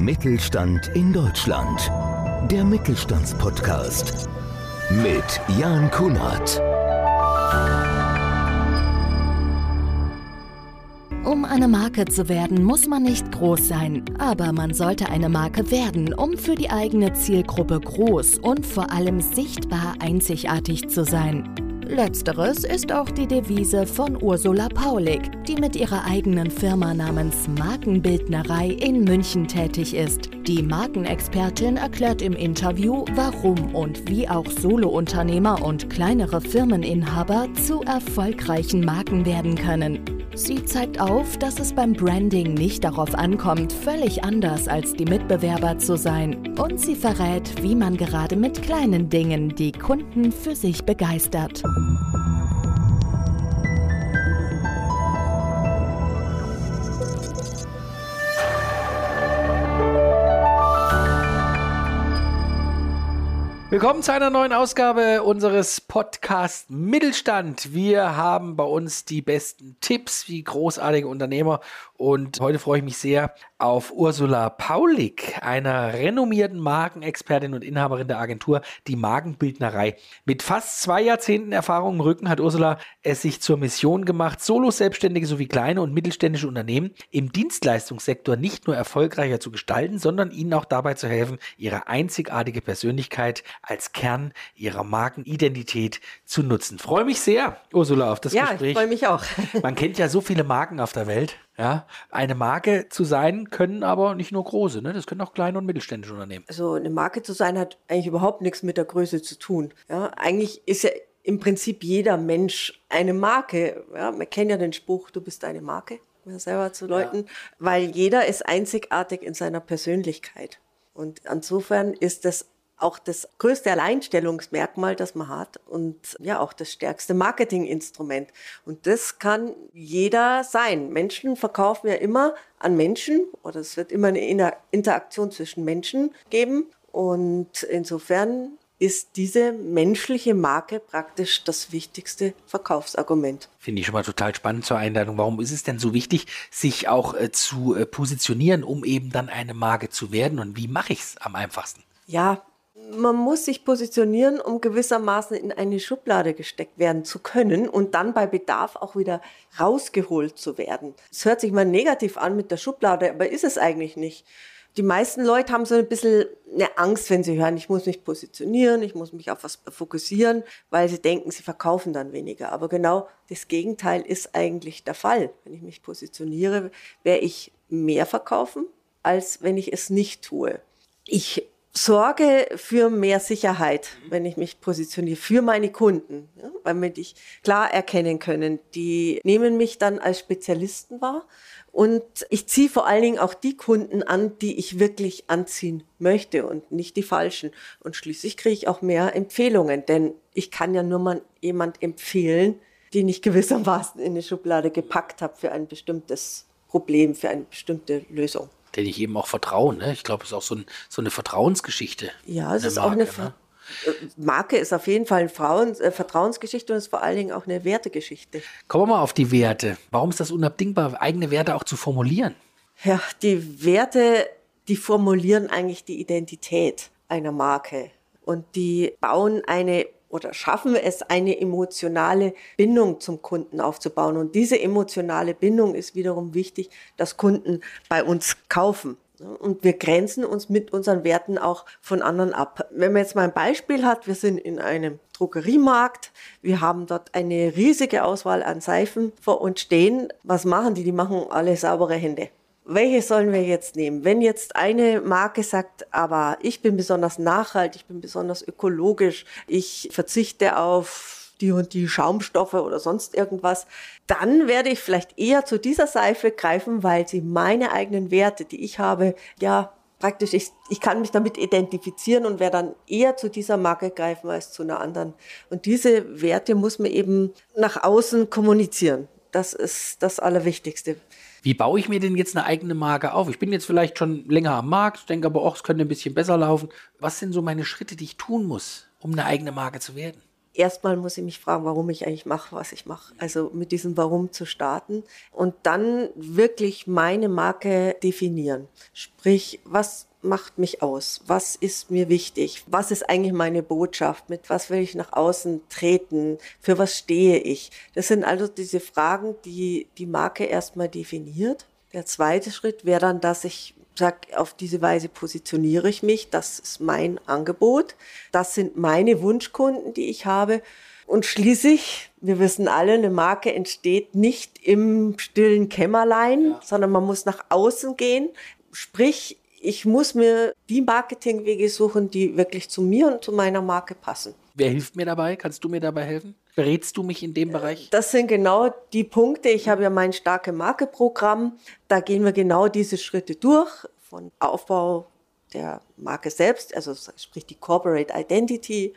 Mittelstand in Deutschland. Der Mittelstandspodcast mit Jan Kunert. Um eine Marke zu werden, muss man nicht groß sein, aber man sollte eine Marke werden, um für die eigene Zielgruppe groß und vor allem sichtbar einzigartig zu sein. Letzteres ist auch die Devise von Ursula Paulik, die mit ihrer eigenen Firma namens Markenbildnerei in München tätig ist. Die Markenexpertin erklärt im Interview, warum und wie auch Solounternehmer und kleinere Firmeninhaber zu erfolgreichen Marken werden können. Sie zeigt auf, dass es beim Branding nicht darauf ankommt, völlig anders als die Mitbewerber zu sein. Und sie verrät, wie man gerade mit kleinen Dingen die Kunden für sich begeistert. Willkommen zu einer neuen Ausgabe unseres Podcast Mittelstand. Wir haben bei uns die besten Tipps wie großartige Unternehmer und heute freue ich mich sehr auf Ursula Paulik, einer renommierten Markenexpertin und Inhaberin der Agentur Die Magenbildnerei. Mit fast zwei Jahrzehnten Erfahrung im Rücken hat Ursula es sich zur Mission gemacht, Solo-Selbstständige sowie kleine und mittelständische Unternehmen im Dienstleistungssektor nicht nur erfolgreicher zu gestalten, sondern ihnen auch dabei zu helfen, ihre einzigartige Persönlichkeit als Kern ihrer Markenidentität zu nutzen. Freue mich sehr, Ursula, auf das ja, Gespräch. Ja, ich freue mich auch. Man kennt ja so viele Marken auf der Welt. Ja, eine Marke zu sein können aber nicht nur große, ne? das können auch kleine und mittelständische Unternehmen. Also eine Marke zu sein hat eigentlich überhaupt nichts mit der Größe zu tun. Ja, eigentlich ist ja im Prinzip jeder Mensch eine Marke. Ja, man kennt ja den Spruch, du bist eine Marke, mir selber zu Leuten, ja. weil jeder ist einzigartig in seiner Persönlichkeit. Und insofern ist das auch das größte Alleinstellungsmerkmal, das man hat und ja auch das stärkste Marketinginstrument. Und das kann jeder sein. Menschen verkaufen ja immer an Menschen oder es wird immer eine Interaktion zwischen Menschen geben. Und insofern ist diese menschliche Marke praktisch das wichtigste Verkaufsargument. Finde ich schon mal total spannend zur Einladung. Warum ist es denn so wichtig, sich auch äh, zu äh, positionieren, um eben dann eine Marke zu werden? Und wie mache ich es am einfachsten? Ja, man muss sich positionieren, um gewissermaßen in eine Schublade gesteckt werden zu können und dann bei Bedarf auch wieder rausgeholt zu werden. Es hört sich mal negativ an mit der Schublade, aber ist es eigentlich nicht. Die meisten Leute haben so ein bisschen eine Angst, wenn sie hören, ich muss mich positionieren, ich muss mich auf was fokussieren, weil sie denken, sie verkaufen dann weniger. Aber genau das Gegenteil ist eigentlich der Fall. Wenn ich mich positioniere, werde ich mehr verkaufen, als wenn ich es nicht tue. Ich sorge für mehr Sicherheit, wenn ich mich positioniere, für meine Kunden, ja, weil die klar erkennen können. Die nehmen mich dann als Spezialisten wahr und ich ziehe vor allen Dingen auch die Kunden an, die ich wirklich anziehen möchte und nicht die falschen. Und schließlich kriege ich auch mehr Empfehlungen, denn ich kann ja nur mal jemand empfehlen, den ich gewissermaßen in eine Schublade gepackt habe für ein bestimmtes Problem, für eine bestimmte Lösung den ich eben auch vertraue. Ne? Ich glaube, es ist auch so, ein, so, eine Vertrauensgeschichte. Ja, es ist Marke, auch eine Ver ne? Äh, Marke ist auf jeden Fall eine Frauen, äh, Vertrauensgeschichte und ist vor allen Dingen auch eine Wertegeschichte. Kommen wir mal auf die Werte. Warum ist das unabdingbar, eigene Werte auch zu formulieren? Ja, die Werte, die formulieren eigentlich die Identität einer Marke und die bauen eine oder schaffen wir es, eine emotionale Bindung zum Kunden aufzubauen. Und diese emotionale Bindung ist wiederum wichtig, dass Kunden bei uns kaufen. Und wir grenzen uns mit unseren Werten auch von anderen ab. Wenn man jetzt mal ein Beispiel hat, wir sind in einem Drogeriemarkt, wir haben dort eine riesige Auswahl an Seifen vor uns stehen. Was machen die? Die machen alle saubere Hände welche sollen wir jetzt nehmen? Wenn jetzt eine Marke sagt, aber ich bin besonders nachhaltig, ich bin besonders ökologisch, ich verzichte auf die und die Schaumstoffe oder sonst irgendwas, dann werde ich vielleicht eher zu dieser Seife greifen, weil sie meine eigenen Werte, die ich habe, ja, praktisch, ich, ich kann mich damit identifizieren und werde dann eher zu dieser Marke greifen als zu einer anderen. Und diese Werte muss man eben nach außen kommunizieren. Das ist das Allerwichtigste. Wie baue ich mir denn jetzt eine eigene Marke auf? Ich bin jetzt vielleicht schon länger am Markt, denke aber auch, es könnte ein bisschen besser laufen. Was sind so meine Schritte, die ich tun muss, um eine eigene Marke zu werden? erstmal muss ich mich fragen, warum ich eigentlich mache, was ich mache. Also mit diesem Warum zu starten und dann wirklich meine Marke definieren. Sprich, was macht mich aus? Was ist mir wichtig? Was ist eigentlich meine Botschaft? Mit was will ich nach außen treten? Für was stehe ich? Das sind also diese Fragen, die die Marke erstmal definiert. Der zweite Schritt wäre dann, dass ich sage, auf diese Weise positioniere ich mich. Das ist mein Angebot. Das sind meine Wunschkunden, die ich habe. Und schließlich, wir wissen alle, eine Marke entsteht nicht im stillen Kämmerlein, ja. sondern man muss nach außen gehen. Sprich, ich muss mir die Marketingwege suchen, die wirklich zu mir und zu meiner Marke passen. Wer hilft mir dabei? Kannst du mir dabei helfen? Berätst du mich in dem Bereich? Das sind genau die Punkte. Ich habe ja mein starke Marke-Programm. Da gehen wir genau diese Schritte durch. Von Aufbau der Marke selbst, also sprich die Corporate Identity,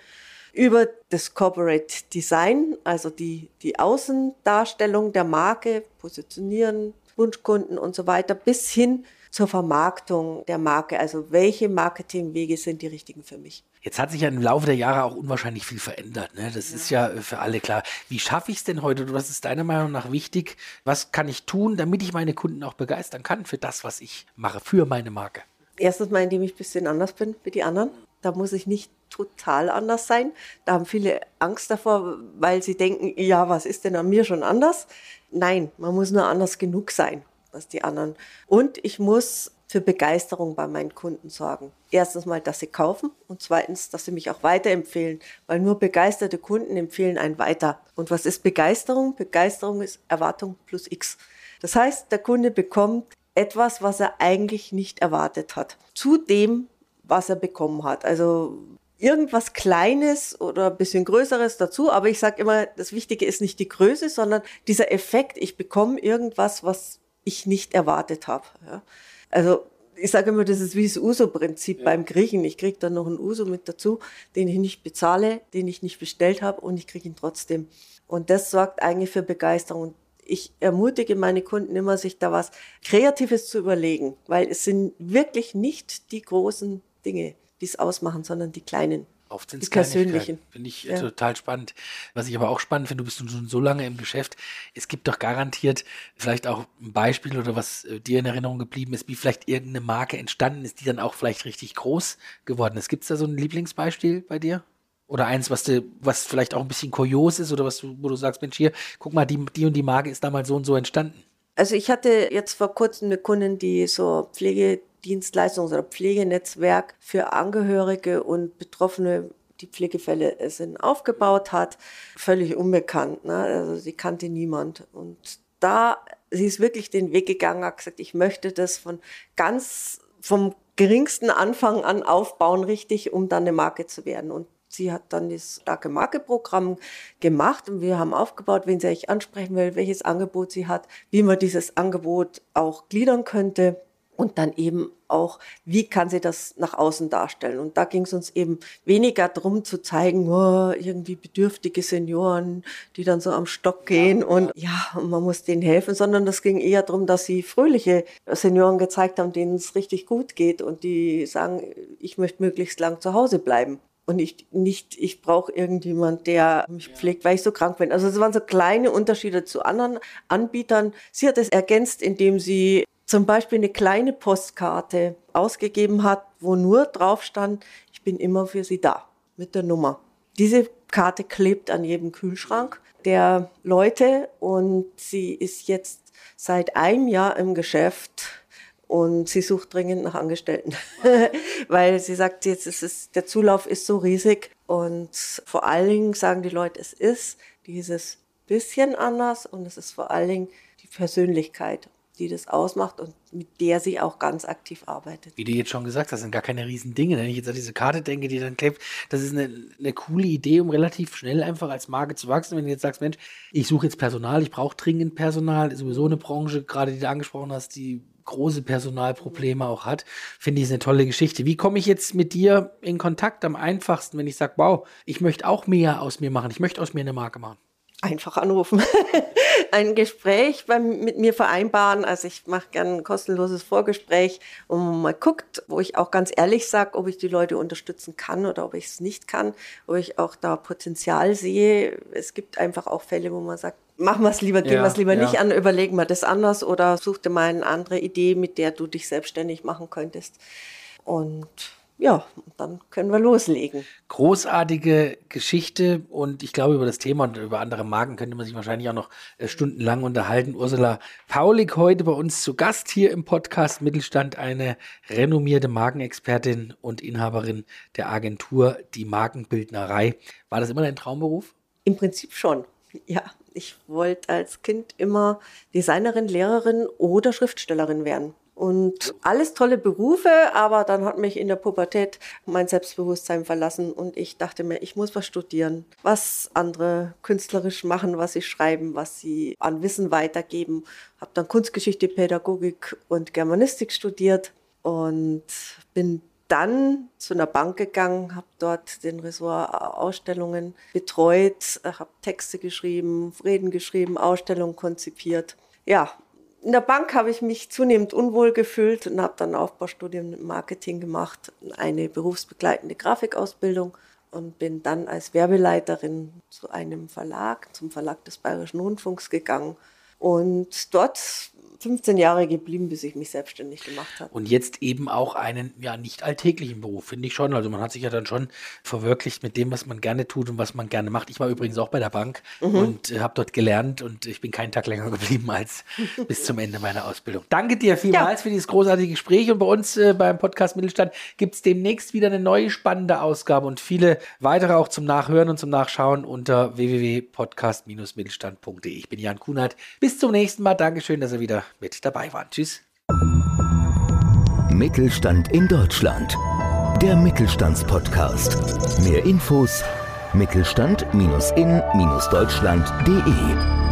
über das Corporate Design, also die, die Außendarstellung der Marke, Positionieren, Wunschkunden und so weiter, bis hin zur Vermarktung der Marke. Also welche Marketingwege sind die richtigen für mich? Jetzt hat sich ja im Laufe der Jahre auch unwahrscheinlich viel verändert. Ne? Das ja. ist ja für alle klar. Wie schaffe ich es denn heute? Was ist deiner Meinung nach wichtig? Was kann ich tun, damit ich meine Kunden auch begeistern kann für das, was ich mache, für meine Marke? Erstens mal, indem ich ein bisschen anders bin wie die anderen. Da muss ich nicht total anders sein. Da haben viele Angst davor, weil sie denken, ja, was ist denn an mir schon anders? Nein, man muss nur anders genug sein als die anderen. Und ich muss für Begeisterung bei meinen Kunden sorgen. Erstens mal, dass sie kaufen und zweitens, dass sie mich auch weiterempfehlen, weil nur begeisterte Kunden empfehlen einen weiter. Und was ist Begeisterung? Begeisterung ist Erwartung plus X. Das heißt, der Kunde bekommt etwas, was er eigentlich nicht erwartet hat, zu dem, was er bekommen hat. Also irgendwas Kleines oder ein bisschen Größeres dazu. Aber ich sage immer, das Wichtige ist nicht die Größe, sondern dieser Effekt, ich bekomme irgendwas, was ich nicht erwartet habe. Ja. Also ich sage immer, das ist wie das Uso-Prinzip ja. beim Griechen. Ich kriege dann noch einen Uso mit dazu, den ich nicht bezahle, den ich nicht bestellt habe und ich kriege ihn trotzdem. Und das sorgt eigentlich für Begeisterung. Ich ermutige meine Kunden immer, sich da was Kreatives zu überlegen, weil es sind wirklich nicht die großen Dinge, die es ausmachen, sondern die kleinen oft sind es persönlichen. Finde ich ja. total spannend. Was ich aber auch spannend finde, du bist schon so lange im Geschäft. Es gibt doch garantiert vielleicht auch ein Beispiel oder was äh, dir in Erinnerung geblieben ist, wie vielleicht irgendeine Marke entstanden ist, die dann auch vielleicht richtig groß geworden ist. Gibt es da so ein Lieblingsbeispiel bei dir? Oder eins, was, du, was vielleicht auch ein bisschen kurios ist oder was du, wo du sagst, Mensch, hier, guck mal, die, die und die Marke ist damals so und so entstanden. Also ich hatte jetzt vor kurzem eine Kundin, die so Pflege Dienstleistungs- oder Pflegenetzwerk für Angehörige und Betroffene, die Pflegefälle sind, aufgebaut hat. Völlig unbekannt. Ne? Also sie kannte niemand. Und da, sie ist wirklich den Weg gegangen, hat gesagt, ich möchte das von ganz, vom geringsten Anfang an aufbauen, richtig, um dann eine Marke zu werden. Und sie hat dann das starke Markeprogramm gemacht und wir haben aufgebaut, wen sie eigentlich ansprechen will, welches Angebot sie hat, wie man dieses Angebot auch gliedern könnte und dann eben auch, wie kann sie das nach außen darstellen. Und da ging es uns eben weniger darum zu zeigen, oh, irgendwie bedürftige Senioren, die dann so am Stock gehen ja, und ja, und man muss denen helfen, sondern das ging eher darum, dass sie fröhliche Senioren gezeigt haben, denen es richtig gut geht und die sagen, ich möchte möglichst lang zu Hause bleiben. Und ich nicht, ich brauche irgendjemand, der mich pflegt, weil ich so krank bin. Also es waren so kleine Unterschiede zu anderen Anbietern. Sie hat es ergänzt, indem sie zum Beispiel eine kleine Postkarte ausgegeben hat, wo nur drauf stand, ich bin immer für Sie da mit der Nummer. Diese Karte klebt an jedem Kühlschrank der Leute und sie ist jetzt seit einem Jahr im Geschäft und sie sucht dringend nach Angestellten, weil sie sagt, jetzt ist es, der Zulauf ist so riesig und vor allen Dingen sagen die Leute, es ist dieses bisschen anders und es ist vor allen Dingen die Persönlichkeit die das ausmacht und mit der sie auch ganz aktiv arbeitet. Wie du jetzt schon gesagt hast, sind gar keine riesen Dinge. Wenn ich jetzt an diese Karte denke, die dann klebt, das ist eine, eine coole Idee, um relativ schnell einfach als Marke zu wachsen. Wenn du jetzt sagst, Mensch, ich suche jetzt Personal, ich brauche dringend Personal, ist sowieso eine Branche, gerade die du angesprochen hast, die große Personalprobleme auch hat, finde ich eine tolle Geschichte. Wie komme ich jetzt mit dir in Kontakt am einfachsten, wenn ich sage, wow, ich möchte auch mehr aus mir machen, ich möchte aus mir eine Marke machen? Einfach anrufen. ein Gespräch beim, mit mir vereinbaren. Also ich mache gerne ein kostenloses Vorgespräch, wo man mal guckt, wo ich auch ganz ehrlich sage, ob ich die Leute unterstützen kann oder ob ich es nicht kann, ob ich auch da Potenzial sehe. Es gibt einfach auch Fälle, wo man sagt, machen wir es lieber, gehen ja, wir es lieber ja. nicht an, überlegen wir das anders oder such dir mal eine andere Idee, mit der du dich selbstständig machen könntest. Und ja, dann können wir loslegen. Großartige Geschichte und ich glaube, über das Thema und über andere Marken könnte man sich wahrscheinlich auch noch äh, stundenlang unterhalten. Ursula Paulik heute bei uns zu Gast hier im Podcast Mittelstand, eine renommierte Markenexpertin und Inhaberin der Agentur Die Markenbildnerei. War das immer dein Traumberuf? Im Prinzip schon, ja. Ich wollte als Kind immer Designerin, Lehrerin oder Schriftstellerin werden. Und alles tolle Berufe, aber dann hat mich in der Pubertät mein Selbstbewusstsein verlassen und ich dachte mir, ich muss was studieren, was andere künstlerisch machen, was sie schreiben, was sie an Wissen weitergeben. Habe dann Kunstgeschichte, Pädagogik und Germanistik studiert und bin dann zu einer Bank gegangen, habe dort den Ressort Ausstellungen betreut, habe Texte geschrieben, Reden geschrieben, Ausstellungen konzipiert. Ja, in der Bank habe ich mich zunehmend unwohl gefühlt und habe dann Aufbaustudien im Marketing gemacht, eine berufsbegleitende Grafikausbildung und bin dann als Werbeleiterin zu einem Verlag, zum Verlag des Bayerischen Rundfunks gegangen. Und dort 15 Jahre geblieben, bis ich mich selbstständig gemacht habe. Und jetzt eben auch einen ja nicht alltäglichen Beruf, finde ich schon. Also man hat sich ja dann schon verwirklicht mit dem, was man gerne tut und was man gerne macht. Ich war übrigens auch bei der Bank mhm. und äh, habe dort gelernt und ich bin keinen Tag länger geblieben als bis zum Ende meiner Ausbildung. Danke dir vielmals ja. für dieses großartige Gespräch und bei uns äh, beim Podcast Mittelstand gibt es demnächst wieder eine neue spannende Ausgabe und viele weitere auch zum Nachhören und zum Nachschauen unter www.podcast-mittelstand.de. Ich bin Jan Kunert. Bis zum nächsten Mal. Dankeschön, dass ihr wieder mit dabei waren. Tschüss. Mittelstand in Deutschland. Der Mittelstandspodcast. Mehr Infos Mittelstand-in-deutschland.de